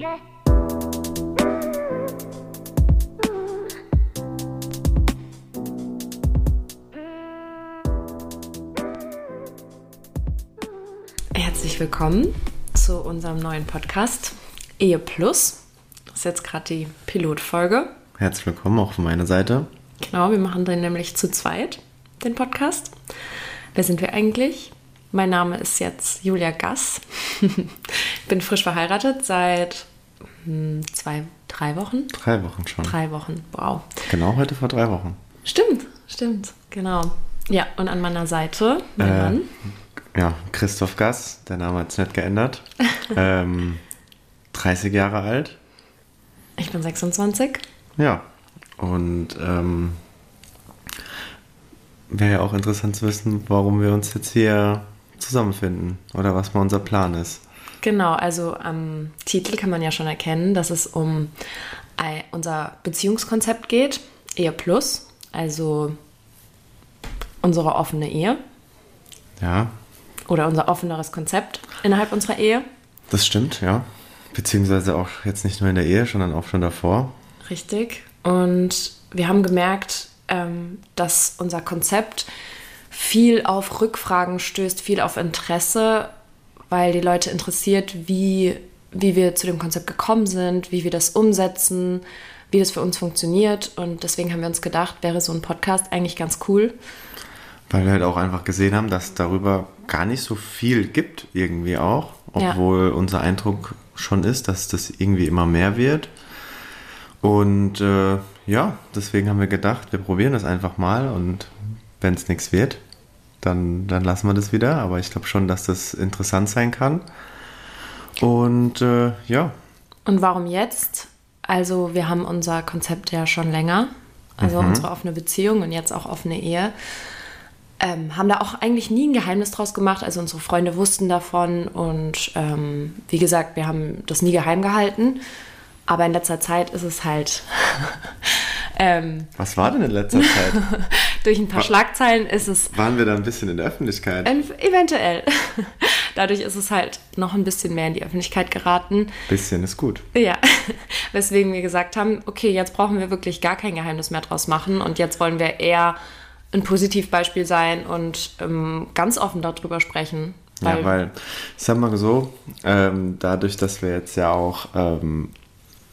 Herzlich willkommen zu unserem neuen Podcast Ehe Plus. Das ist jetzt gerade die Pilotfolge. Herzlich willkommen auch von meiner Seite. Genau, wir machen den nämlich zu zweit, den Podcast. Wer sind wir eigentlich? Mein Name ist jetzt Julia Gass. ich bin frisch verheiratet seit zwei, drei Wochen. Drei Wochen schon. Drei Wochen, wow. Genau heute vor drei Wochen. Stimmt, stimmt, genau. Ja, und an meiner Seite mein Äh, Mann. Ja, Christoph Gass, der Name hat es nicht geändert. ähm, 30 Jahre alt. Ich bin 26. Ja. Und ähm, wäre ja auch interessant zu wissen, warum wir uns jetzt hier zusammenfinden oder was mal unser Plan ist. Genau, also am Titel kann man ja schon erkennen, dass es um ei- unser Beziehungskonzept geht, Ehe Plus, also unsere offene Ehe Ja, oder unser offeneres Konzept innerhalb unserer Ehe. das stimmt, ja. Beziehungsweise auch jetzt nicht nur in der Ehe, sondern auch schon davor. Richtig. Und wir haben gemerkt, ähm, dass unser Konzept viel auf Rückfragen stößt, viel auf Interesse, weil die Leute interessiert, wie, wie wir zu dem Konzept gekommen sind, wie wir das umsetzen, wie das für uns funktioniert. Und deswegen haben wir uns gedacht, wäre so ein Podcast eigentlich ganz cool. Weil wir halt auch einfach gesehen haben, dass darüber gar nicht so viel gibt, irgendwie auch. Ja. Obwohl unser Eindruck schon ist, dass das irgendwie immer mehr wird. Und äh, ja, deswegen haben wir gedacht, wir probieren das einfach mal und wenn es nichts wird, dann, dann lassen wir das wieder. Aber ich glaube schon, dass das interessant sein kann. Und äh, ja, Und warum jetzt? Also wir haben unser Konzept ja schon länger, also unsere offene Beziehung und jetzt auch offene Ehe. Ähm, haben da auch eigentlich nie ein Geheimnis draus gemacht. Also unsere Freunde wussten davon und ähm, wie gesagt, wir haben das nie geheim gehalten. Aber in letzter Zeit ist es halt ähm, was war denn in letzter Zeit? durch ein paar Schlagzeilen ist es Waren wir da ein bisschen in der Öffentlichkeit? ähm, eventuell. Dadurch ist es halt noch ein bisschen mehr in die Öffentlichkeit geraten. bisschen ist gut. Ja, weswegen wir gesagt haben, okay, jetzt brauchen wir wirklich gar kein Geheimnis mehr draus machen und jetzt wollen wir eher ein Positivbeispiel sein und ähm, ganz offen darüber sprechen. ja, weil, ich sag mal so, ähm, dadurch, dass wir jetzt ja auch ähm,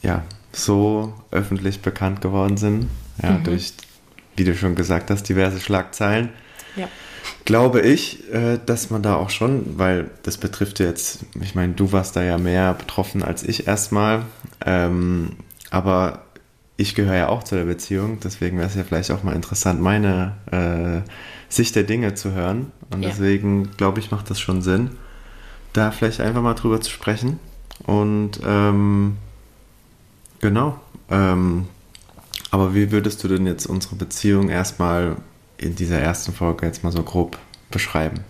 ja, so öffentlich bekannt geworden sind, ja, durch, wie du schon gesagt hast, diverse Schlagzeilen, ja. glaube ich, äh, dass man da auch schon, weil das betrifft jetzt, ich meine, du warst da ja mehr betroffen als ich erstmal, ähm, aber ich gehöre ja auch zu der Beziehung, deswegen wäre es ja vielleicht auch mal interessant, meine äh, Sicht der Dinge zu hören. Und Ja. deswegen glaube ich, macht das schon Sinn, da vielleicht einfach mal drüber zu sprechen. Und ähm, genau. Ähm, aber wie würdest du denn jetzt unsere Beziehung erstmal in dieser ersten Folge jetzt mal so grob beschreiben?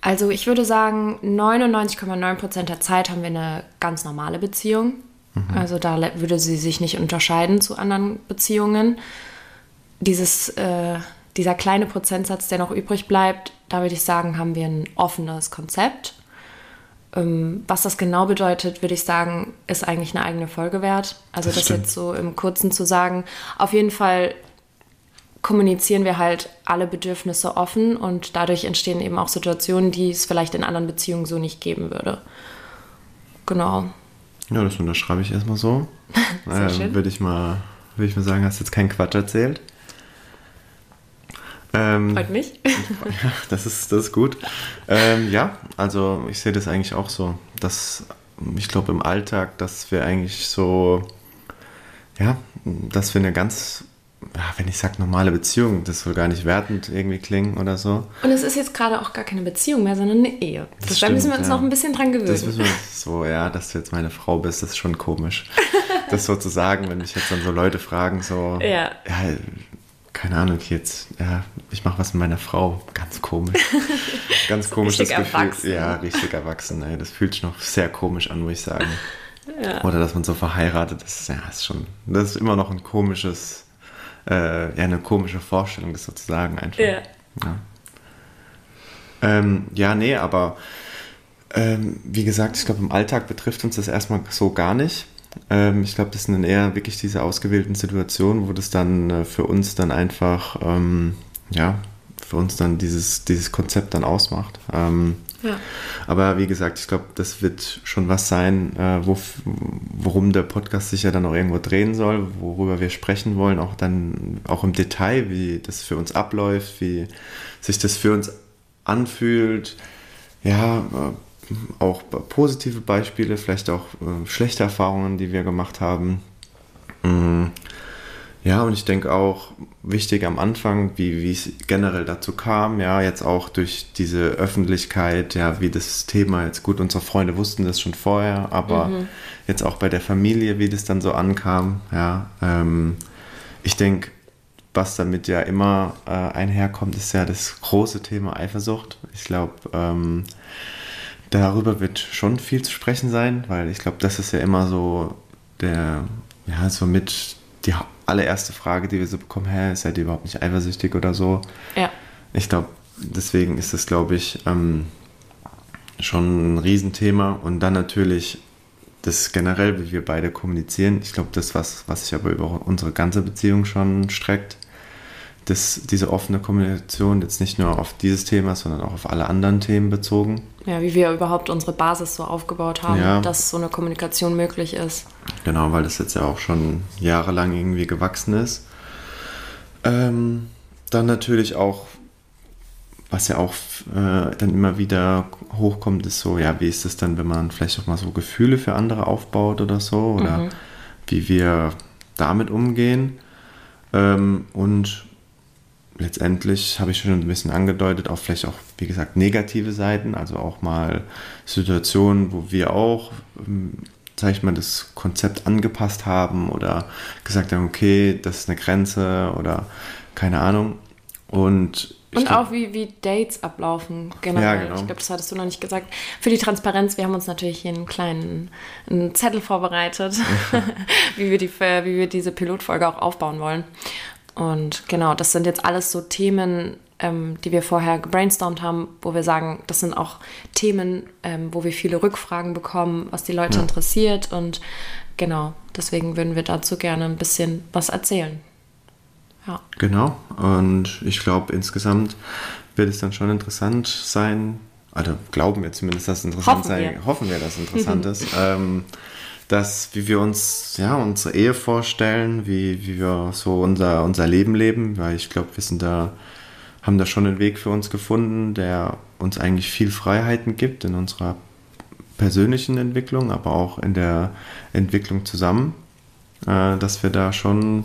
Also ich würde sagen, 99,9% der Zeit haben wir eine ganz normale Beziehung. Also da würde sie sich nicht unterscheiden zu anderen Beziehungen. Dieses, äh, dieser kleine Prozentsatz, der noch übrig bleibt, da würde ich sagen, haben wir ein offenes Konzept. Ähm, was das genau bedeutet, würde ich sagen, ist eigentlich eine eigene Folge wert. Also Das das, jetzt so im Kurzen zu sagen. Auf jeden Fall kommunizieren wir halt alle Bedürfnisse offen und dadurch entstehen eben auch Situationen, die es vielleicht in anderen Beziehungen so nicht geben würde. Genau. Ja, das unterschreibe ich erstmal so. Sehr schön. Würde ich mal, würde ich mal sagen, hast jetzt keinen Quatsch erzählt. Ähm, Freut mich. Ja, das ist, das ist gut. Ähm, ja, also ich sehe das eigentlich auch so, dass ich glaube im Alltag, dass wir eigentlich so, ja, dass wir eine ganz, ja, wenn ich sage normale Beziehung, das soll gar nicht wertend irgendwie klingen oder so. Und es ist jetzt gerade auch gar keine Beziehung mehr, sondern eine Ehe. Das Das da müssen wir stimmt, uns ja. noch ein bisschen dran gewöhnen. Das müssen wir so, ja, dass du jetzt meine Frau bist, das ist schon komisch. Das so zu sagen, wenn mich jetzt dann so Leute fragen, so, Ja. ja keine Ahnung, jetzt, ja, ich mache was mit meiner Frau, ganz komisch. Ganz komisches richtig Gefühl. erwachsen. Ja, richtig erwachsen, ey. das fühlt sich noch sehr komisch an, muss ich sagen. Ja. Oder dass man so verheiratet ist, ja, ist schon, das ist immer noch ein komisches, äh, ja, eine komische Vorstellung, das sozusagen einfach. Ja. Ja. Ähm, ja, nee, aber Ähm, wie gesagt, ich glaube, im Alltag betrifft uns das erstmal so gar nicht. Ähm, ich glaube, das sind dann eher wirklich diese ausgewählten Situationen, wo das dann äh, für uns dann einfach, ähm, ja, für uns dann dieses, dieses Konzept dann ausmacht. Ähm, ja. Aber wie gesagt, ich glaube, das wird schon was sein, äh, wo, worum der Podcast sich ja dann auch irgendwo drehen soll, worüber wir sprechen wollen, auch dann auch im Detail, wie das für uns abläuft, wie sich das für uns anfühlt. Ja, äh, auch positive Beispiele, vielleicht auch äh, schlechte Erfahrungen, die wir gemacht haben. Mhm. Ja, und ich denke auch wichtig am Anfang, wie, wie es generell dazu kam, ja, jetzt auch durch diese Öffentlichkeit, ja, wie das Thema jetzt gut, unsere Freunde wussten das schon vorher, aber mhm. jetzt auch bei der Familie, wie das dann so ankam, ja, ähm, ich denke, was damit ja immer äh, einherkommt, ist ja das große Thema Eifersucht. Ich glaube, ähm, darüber wird schon viel zu sprechen sein, weil ich glaube, das ist ja immer so der, ja, so mit die allererste Frage, die wir so bekommen, hä, seid ihr überhaupt nicht eifersüchtig oder so? Ja. Ich glaube, deswegen ist das, glaube ich, ähm, schon ein Riesenthema. Und dann natürlich das generell, wie wir beide kommunizieren. Ich glaube, das, was, was sich aber über unsere ganze Beziehung schon streckt, das, diese offene Kommunikation jetzt nicht nur auf dieses Thema, sondern auch auf alle anderen Themen bezogen. Ja, wie wir überhaupt unsere Basis so aufgebaut haben, ja. dass so eine Kommunikation möglich ist. Genau, weil das jetzt ja auch schon jahrelang irgendwie gewachsen ist. Ähm, dann natürlich auch, was ja auch äh, dann immer wieder hochkommt, ist so, ja, wie ist es dann, wenn man vielleicht auch mal so Gefühle für andere aufbaut oder so, oder mhm. wie wir damit umgehen. Ähm, und letztendlich habe ich schon ein bisschen angedeutet, auch vielleicht auch, wie gesagt, negative Seiten, also auch mal Situationen, wo wir auch, ähm, sag ich mal, das Konzept angepasst haben oder gesagt haben, okay, das ist eine Grenze oder keine Ahnung. Und und auch wie, wie Dates ablaufen generell. Ja, genau. Ich glaube, das hattest du noch nicht gesagt. Für die Transparenz, wir haben uns natürlich hier einen kleinen einen Zettel vorbereitet, wie, wir die, wie wir diese Pilotfolge auch aufbauen wollen. Und genau, das sind jetzt alles so Themen, ähm, die wir vorher gebrainstormt haben, wo wir sagen, das sind auch Themen, ähm, wo wir viele Rückfragen bekommen, was die Leute ja. interessiert. Und genau, deswegen würden wir dazu gerne ein bisschen was erzählen. Ja. Genau, und ich glaube, insgesamt wird es dann schon interessant sein, also glauben wir zumindest, dass es interessant hoffen sein, wir. hoffen wir, dass es interessant ist. Ähm, dass, wie wir uns ja, unsere Ehe vorstellen, wie, wie wir so unser, unser Leben leben, weil ich glaube, wir sind da, haben da schon einen Weg für uns gefunden, der uns eigentlich viel Freiheiten gibt in unserer persönlichen Entwicklung, aber auch in der Entwicklung zusammen, äh, dass wir da schon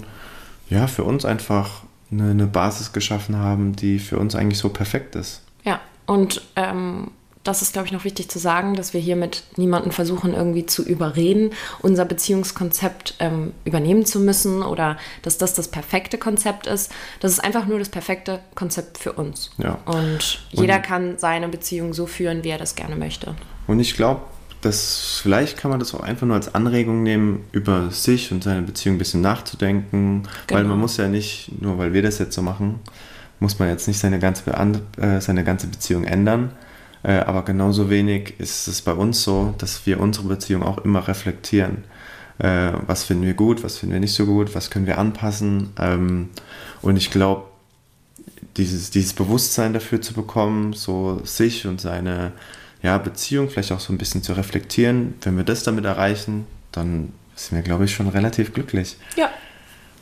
ja, für uns einfach eine, eine Basis geschaffen haben, die für uns eigentlich so perfekt ist. Ja, und ähm, das ist, glaube ich, noch wichtig zu sagen, dass wir hiermit niemanden versuchen, irgendwie zu überreden, unser Beziehungskonzept ähm, übernehmen zu müssen oder dass das das perfekte Konzept ist. Das ist einfach nur das perfekte Konzept für uns. Ja. Und jeder und, kann seine Beziehung so führen, wie er das gerne möchte. Und ich glaube, dass vielleicht kann man das auch einfach nur als Anregung nehmen, über sich und seine Beziehung ein bisschen nachzudenken, genau. weil man muss ja nicht, nur weil wir das jetzt so machen, muss man jetzt nicht seine ganze, äh, seine ganze Beziehung ändern aber genauso wenig ist es bei uns so, dass wir unsere Beziehung auch immer reflektieren. Äh, was finden wir gut, was finden wir nicht so gut, was können wir anpassen. Ähm, und ich glaube, dieses, dieses Bewusstsein dafür zu bekommen, so sich und seine ja, Beziehung vielleicht auch so ein bisschen zu reflektieren, wenn wir das damit erreichen, dann sind wir, glaube ich, schon relativ glücklich. Ja,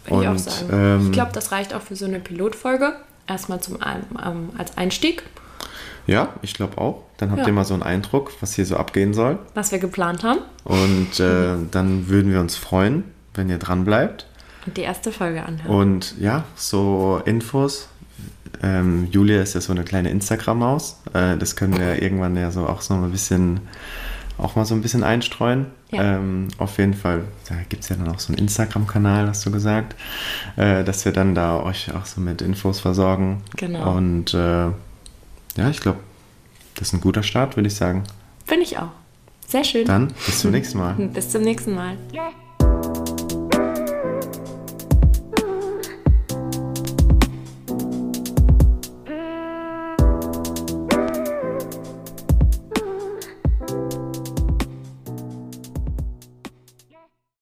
würde ich auch sagen. Ähm, ich glaube, das reicht auch für so eine Pilotfolge. Erstmal zum, ähm, als Einstieg. Ja, ich glaube auch. Dann habt ja. ihr mal so einen Eindruck, was hier so abgehen soll. Was wir geplant haben. Und äh, dann würden wir uns freuen, wenn ihr dran bleibt. Und die erste Folge anhören. Und ja, so Infos. Ähm, Julia ist ja so eine kleine Instagram-Maus. Äh, das können wir irgendwann ja so auch so ein bisschen auch mal so ein bisschen einstreuen. Ja. Ähm, auf jeden Fall, da gibt es ja dann auch so einen Instagram-Kanal, hast du gesagt, äh, dass wir dann da euch auch so mit Infos versorgen. Genau. Und äh, ja, ich glaube, das ist ein guter Start, würde ich sagen. Finde ich auch. Sehr schön. Dann bis zum nächsten Mal. bis zum nächsten Mal.